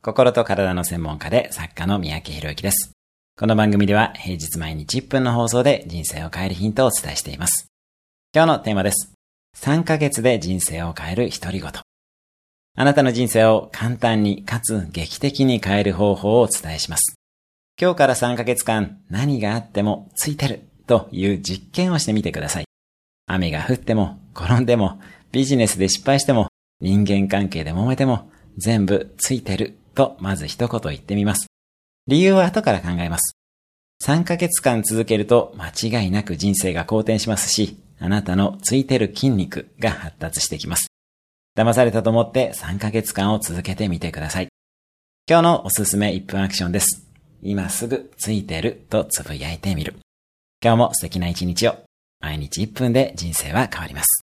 心と体の専門家で作家の三宅博之です。この番組では平日毎日1分の放送で人生を変えるヒントをお伝えしています。今日のテーマです。3ヶ月で人生を変える独り言。あなたの人生を簡単にかつ劇的に変える方法をお伝えします。今日から3ヶ月間何があってもついてるという実験をしてみてください。雨が降っても転んでもビジネスで失敗しても人間関係で揉めても全部ついてるとまず一言言ってみます。理由は後から考えます。3ヶ月間続けると間違いなく人生が好転しますし、あなたのついてる筋肉が発達してきます。騙されたと思って3ヶ月間を続けてみてください。今日のおすすめ1分アクションです。今すぐついてるとつぶやいてみる。今日も素敵な一日を。毎日1分で人生は変わります。